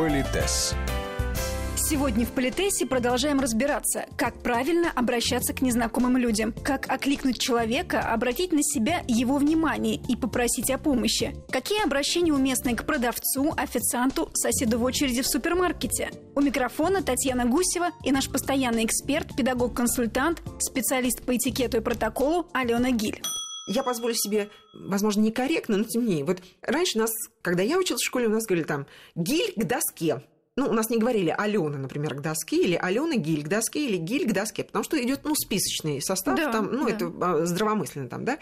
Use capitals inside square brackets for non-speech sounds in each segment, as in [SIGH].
Политес. Сегодня в Политесе продолжаем разбираться, как правильно обращаться к незнакомым людям, как окликнуть человека, обратить на себя его внимание и попросить о помощи, какие обращения уместны к продавцу, официанту, соседу в очереди в супермаркете. У микрофона Татьяна Гусева и наш постоянный эксперт, педагог-консультант, специалист по этикету и протоколу Алена Гиль я позволю себе, возможно, некорректно, но тем не менее. Вот раньше нас, когда я училась в школе, у нас говорили там «гиль к доске». Ну, у нас не говорили Алена, например, к доске, или Алена Гиль к доске, или Гиль к доске, потому что идет, ну, списочный состав, да, там, ну, да. это а, здравомысленно там, да.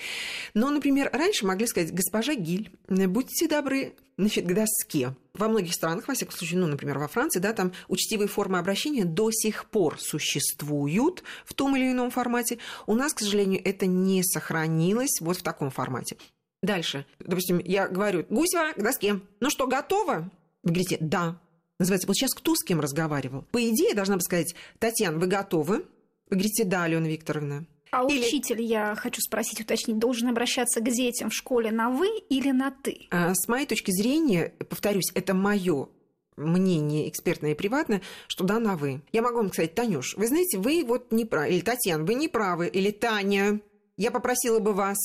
Но, например, раньше могли сказать, госпожа Гиль, будьте добры, значит, к доске. Во многих странах, во всяком случае, ну, например, во Франции, да, там учтивые формы обращения до сих пор существуют в том или ином формате. У нас, к сожалению, это не сохранилось вот в таком формате. Дальше. Допустим, я говорю, Гусева, к доске. Ну что, готово? Вы говорите, да. Называется, вот сейчас кто с кем разговаривал? По идее, должна бы сказать, Татьяна, вы готовы? Вы говорите, да, Алена Викторовна. А или... учитель, я хочу спросить, уточнить, должен обращаться к детям в школе на «вы» или на «ты»? А, с моей точки зрения, повторюсь, это мое мнение экспертное и приватное, что да, на «вы». Я могу вам сказать, Танюш, вы знаете, вы вот не правы, или Татьяна, вы не правы, или Таня, я попросила бы вас.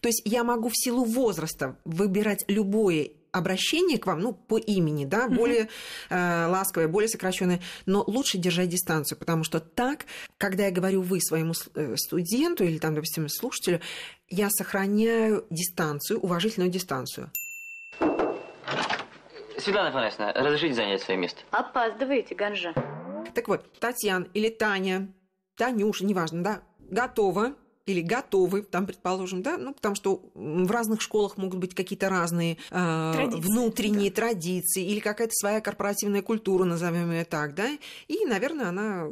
То есть я могу в силу возраста выбирать любое обращение к вам, ну, по имени, да, более э, ласковое, более сокращенное, но лучше держать дистанцию, потому что так, когда я говорю вы своему э, студенту или там, допустим, слушателю, я сохраняю дистанцию, уважительную дистанцию. Светлана Афанасьевна, разрешите занять свое место? Опаздываете, Ганжа. Так вот, Татьяна или Таня, Танюша, неважно, да, готова или готовы, там, предположим, да, ну, потому что в разных школах могут быть какие-то разные э, традиции, внутренние да. традиции или какая-то своя корпоративная культура, назовем ее так, да, и, наверное, она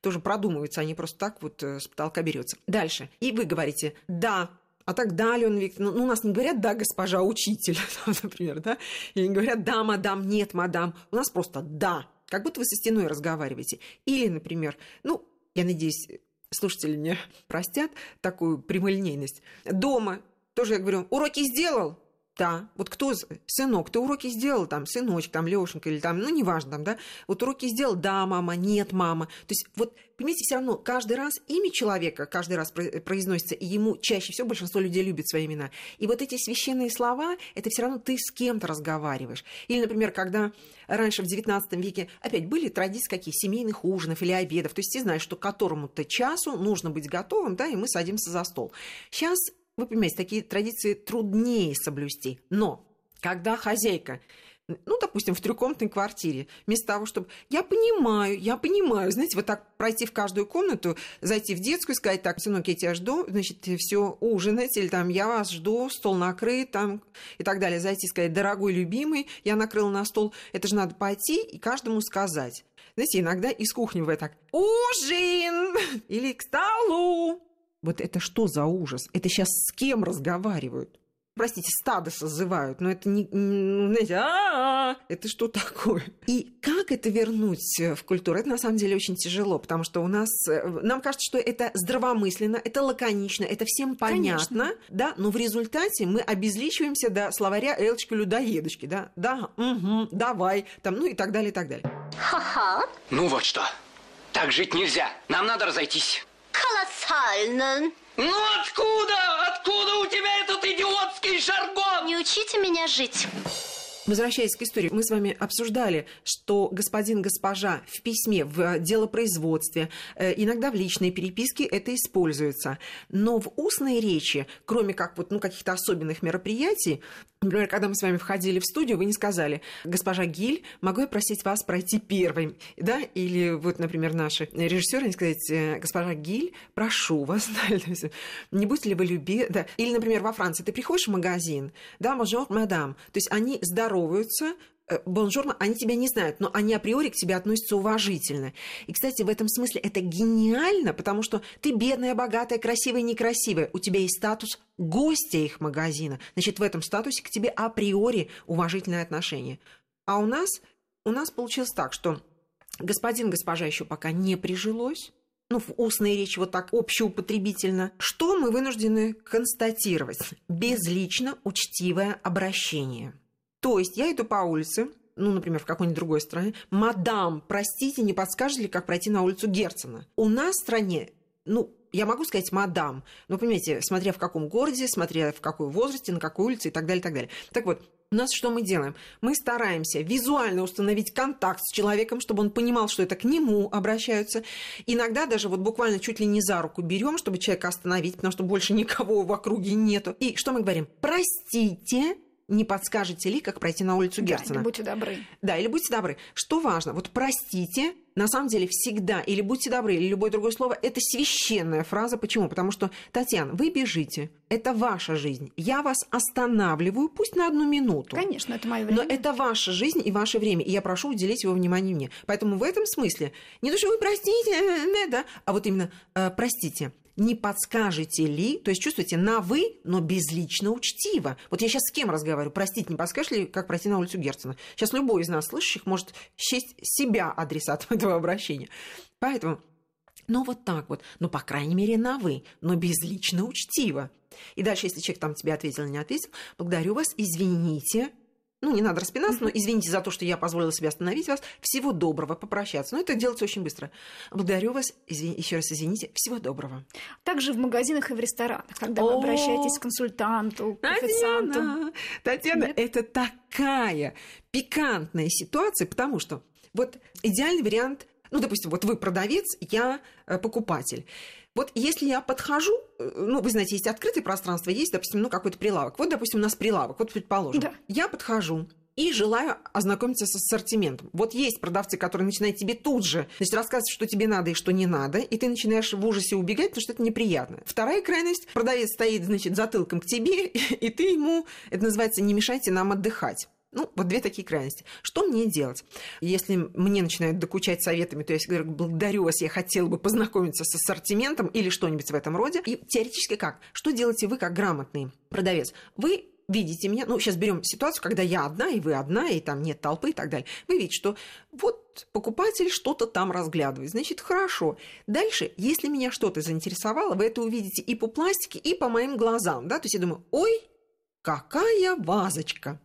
тоже продумывается, а не просто так вот э, с потолка берется. Дальше. И вы говорите, да, а так, да, Алена Викторовна, ну, у нас не говорят «да, госпожа учитель», [LAUGHS] например, да, или не говорят «да, мадам», «нет, мадам», у нас просто «да», как будто вы со стеной разговариваете. Или, например, ну, я надеюсь, слушатели мне простят такую прямолинейность. Дома тоже я говорю, уроки сделал? Да, вот кто, сынок, ты уроки сделал, там, сыночек, там, Лешенька или там, ну, неважно, там, да, вот уроки сделал, да, мама, нет, мама. То есть, вот, понимаете, все равно каждый раз имя человека каждый раз произносится, и ему чаще всего большинство людей любит свои имена. И вот эти священные слова, это все равно ты с кем-то разговариваешь. Или, например, когда раньше в XIX веке, опять, были традиции какие, семейных ужинов или обедов, то есть ты знаешь, что к которому-то часу нужно быть готовым, да, и мы садимся за стол. Сейчас вы понимаете, такие традиции труднее соблюсти. Но когда хозяйка ну, допустим, в трехкомнатной квартире, вместо того, чтобы... Я понимаю, я понимаю, знаете, вот так пройти в каждую комнату, зайти в детскую, сказать, так, сынок, я тебя жду, значит, все ужинать, или там, я вас жду, стол накрыт, там, и так далее. Зайти, сказать, дорогой, любимый, я накрыл на стол. Это же надо пойти и каждому сказать. Знаете, иногда из кухни вы так, ужин! Или к столу! Вот это что за ужас? Это сейчас с кем разговаривают? простите, стадо созывают, но это не, знаете, а это что такое? И как это вернуть в культуру? Это на самом деле очень тяжело, потому что у нас, э, нам кажется, что это здравомысленно, это лаконично, это всем понятно, Конечно. да, но в результате мы обезличиваемся до словаря Элочки людоедочки, да, да, угу, давай, там, ну и так далее, и так далее. Ха-ха. Ну вот что, так жить нельзя, нам надо разойтись колоссально. Ну откуда? Откуда у тебя этот идиотский жаргон? Не учите меня жить. Возвращаясь к истории, мы с вами обсуждали, что господин, госпожа в письме, в делопроизводстве, э, иногда в личной переписке это используется. Но в устной речи, кроме как вот, ну, каких-то особенных мероприятий, Например, когда мы с вами входили в студию, вы не сказали, госпожа Гиль, могу я просить вас пройти первым? Да? Или вот, например, наши режиссеры, они сказать, «Э, госпожа Гиль, прошу вас, [LAUGHS] не будете ли вы люби... Да. Или, например, во Франции ты приходишь в магазин, да, bonjour, мадам, то есть они здороваются, э, они тебя не знают, но они априори к тебе относятся уважительно. И, кстати, в этом смысле это гениально, потому что ты бедная, богатая, красивая, некрасивая. У тебя есть статус гостя их магазина. Значит, в этом статусе к тебе априори уважительное отношение. А у нас, у нас получилось так, что господин, госпожа еще пока не прижилось, ну, в устной речи вот так общеупотребительно, что мы вынуждены констатировать? Безлично учтивое обращение – то есть я иду по улице, ну, например, в какой-нибудь другой стране, мадам, простите, не подскажете ли, как пройти на улицу Герцена? У нас в стране, ну, я могу сказать мадам, но, понимаете, смотря в каком городе, смотря в какой возрасте, на какой улице и так далее, и так далее. Так вот, у нас что мы делаем? Мы стараемся визуально установить контакт с человеком, чтобы он понимал, что это к нему обращаются. Иногда даже вот буквально чуть ли не за руку берем, чтобы человека остановить, потому что больше никого в округе нету. И что мы говорим? Простите, не подскажете ли, как пройти на улицу Герцена? Да, или будьте добры. Да, или будьте добры. Что важно? Вот простите, на самом деле всегда, или будьте добры, или любое другое слово, это священная фраза. Почему? Потому что, Татьяна, вы бежите, это ваша жизнь. Я вас останавливаю, пусть на одну минуту. Конечно, это мое время. Но это ваша жизнь и ваше время, и я прошу уделить его внимание мне. Поэтому в этом смысле не то, что вы простите, э, да, а вот именно э, простите не подскажете ли, то есть чувствуете на «вы», но безлично учтиво. Вот я сейчас с кем разговариваю? Простите, не подскажешь ли, как пройти на улицу Герцена? Сейчас любой из нас слышащих может счесть себя адресатом [LAUGHS] этого обращения. Поэтому ну, вот так вот. Ну, по крайней мере, на «вы», но безлично учтиво. И дальше, если человек там тебе ответил или не ответил, благодарю вас, извините, ну, не надо распинаться, но извините за то, что я позволила себе остановить вас. Всего доброго, попрощаться. Но это делается очень быстро. Благодарю вас, извин... еще раз извините, всего доброго. Также в магазинах и в ресторанах, когда вы обращаетесь к консультанту, к официанту. Татьяна, Татьяна это такая пикантная ситуация, потому что вот идеальный вариант, ну, допустим, вот вы продавец, я э, покупатель. Вот если я подхожу, э, ну, вы знаете, есть открытое пространство, есть, допустим, ну, какой-то прилавок. Вот, допустим, у нас прилавок, вот предположим. Да. Я подхожу, и желаю ознакомиться с ассортиментом. Вот есть продавцы, которые начинают тебе тут же значит, рассказывать, что тебе надо и что не надо, и ты начинаешь в ужасе убегать, потому что это неприятно. Вторая крайность, продавец стоит, значит, затылком к тебе, [LAUGHS] и ты ему, это называется, не мешайте нам отдыхать. Ну, вот две такие крайности. Что мне делать? Если мне начинают докучать советами, то я говорю, благодарю вас, я хотела бы познакомиться с ассортиментом или что-нибудь в этом роде. И теоретически как? Что делаете вы как грамотный продавец? Вы видите меня, ну, сейчас берем ситуацию, когда я одна, и вы одна, и там нет толпы и так далее. Вы видите, что вот покупатель что-то там разглядывает. Значит, хорошо. Дальше, если меня что-то заинтересовало, вы это увидите и по пластике, и по моим глазам, да, то есть я думаю, ой, какая вазочка.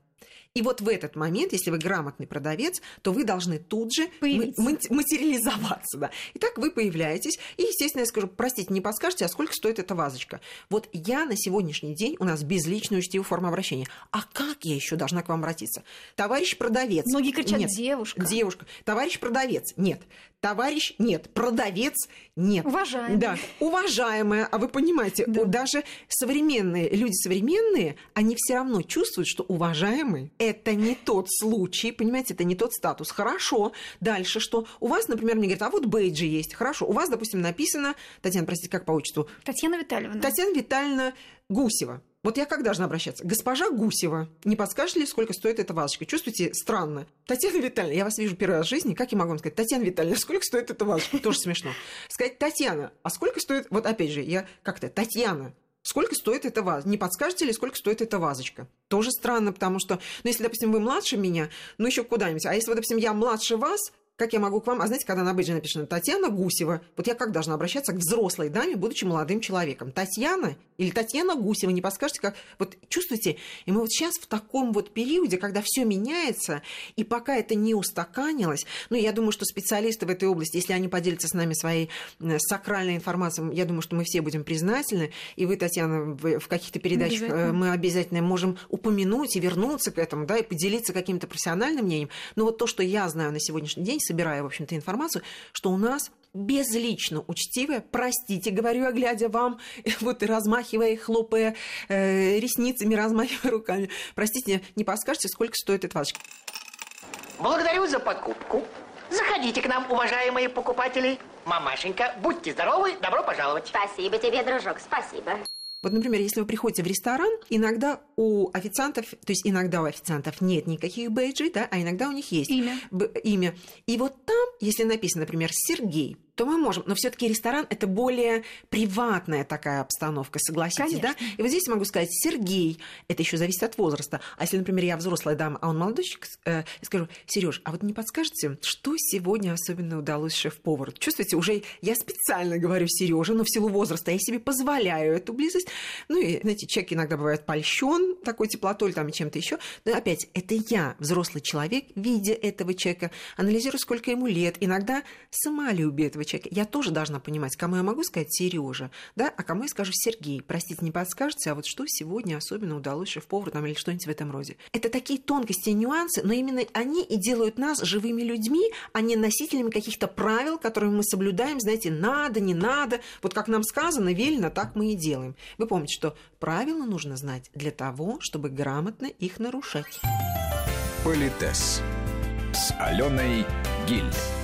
И вот в этот момент, если вы грамотный продавец, то вы должны тут же материализоваться. Да. Итак, вы появляетесь, и, естественно, я скажу, простите, не подскажете, а сколько стоит эта вазочка? Вот я на сегодняшний день, у нас безличную учтивую форму обращения. А как я еще должна к вам обратиться? Товарищ продавец. Многие кричат, нет. девушка. Девушка. Товарищ продавец. Нет. Товарищ нет. Продавец нет. Уважаемая. Да. Уважаемая. А вы понимаете, да. даже современные, люди современные, они все равно чувствуют, что уважаемый это не тот случай, понимаете, это не тот статус. Хорошо, дальше что? У вас, например, мне говорят, а вот бейджи есть. Хорошо, у вас, допустим, написано, Татьяна, простите, как по отчеству? Татьяна Витальевна. Татьяна Витальевна Гусева. Вот я как должна обращаться? Госпожа Гусева, не подскажете ли, сколько стоит эта вазочка? Чувствуете, странно. Татьяна Витальевна, я вас вижу первый раз в жизни, как я могу вам сказать? Татьяна Витальевна, сколько стоит эта вазочка? [LAUGHS] Тоже смешно. Сказать, Татьяна, а сколько стоит... Вот опять же, я как-то, Татьяна, Сколько стоит эта ваза? Не подскажете ли, сколько стоит эта вазочка? Тоже странно, потому что, ну, если, допустим, вы младше меня, ну, еще куда-нибудь. А если, допустим, я младше вас, как я могу к вам... А знаете, когда на бейджи написано Татьяна Гусева, вот я как должна обращаться к взрослой даме, будучи молодым человеком? Татьяна или Татьяна Гусева, не подскажете, как... Вот чувствуете? И мы вот сейчас в таком вот периоде, когда все меняется, и пока это не устаканилось, ну, я думаю, что специалисты в этой области, если они поделятся с нами своей сакральной информацией, я думаю, что мы все будем признательны, и вы, Татьяна, в каких-то передачах э, обязательно. мы обязательно можем упомянуть и вернуться к этому, да, и поделиться каким-то профессиональным мнением. Но вот то, что я знаю на сегодняшний день, собирая, в общем-то, информацию, что у нас безлично учтивая, простите, говорю я, глядя вам, [LAUGHS] вот и размахивая, хлопая э, ресницами, размахивая руками. Простите, не подскажете, сколько стоит эта вазочка? Благодарю за покупку. Заходите к нам, уважаемые покупатели. Мамашенька, будьте здоровы, добро пожаловать. Спасибо тебе, дружок, спасибо. Вот, например, если вы приходите в ресторан, иногда у официантов, то есть иногда у официантов нет никаких бейджей, да, а иногда у них есть имя. Б, имя. И вот там, если написано, например, Сергей, то мы можем. Но все-таки ресторан это более приватная такая обстановка, согласитесь, Конечно. да? И вот здесь могу сказать, Сергей, это еще зависит от возраста. А если, например, я взрослая дама, а он молодой э, скажу, Сереж, а вот не подскажете, что сегодня особенно удалось шеф-повару? Чувствуете, уже я специально говорю Сереже, но в силу возраста я себе позволяю эту близость. Ну и, знаете, человек иногда бывает польщен такой теплотой или там чем-то еще. Но опять, это я, взрослый человек, видя этого человека, анализирую, сколько ему лет, иногда самолюбие этого человека. Я тоже должна понимать, кому я могу сказать Сережа, да, а кому я скажу Сергей. Простите, не подскажете, а вот что сегодня особенно удалось шеф-повару там или что-нибудь в этом роде. Это такие тонкости и нюансы, но именно они и делают нас живыми людьми, а не носителями каких-то правил, которые мы соблюдаем, знаете, надо, не надо. Вот как нам сказано, велено, так мы и делаем. Вы помните, что правила нужно знать для того, чтобы грамотно их нарушать. Политес с Аленой Гиль.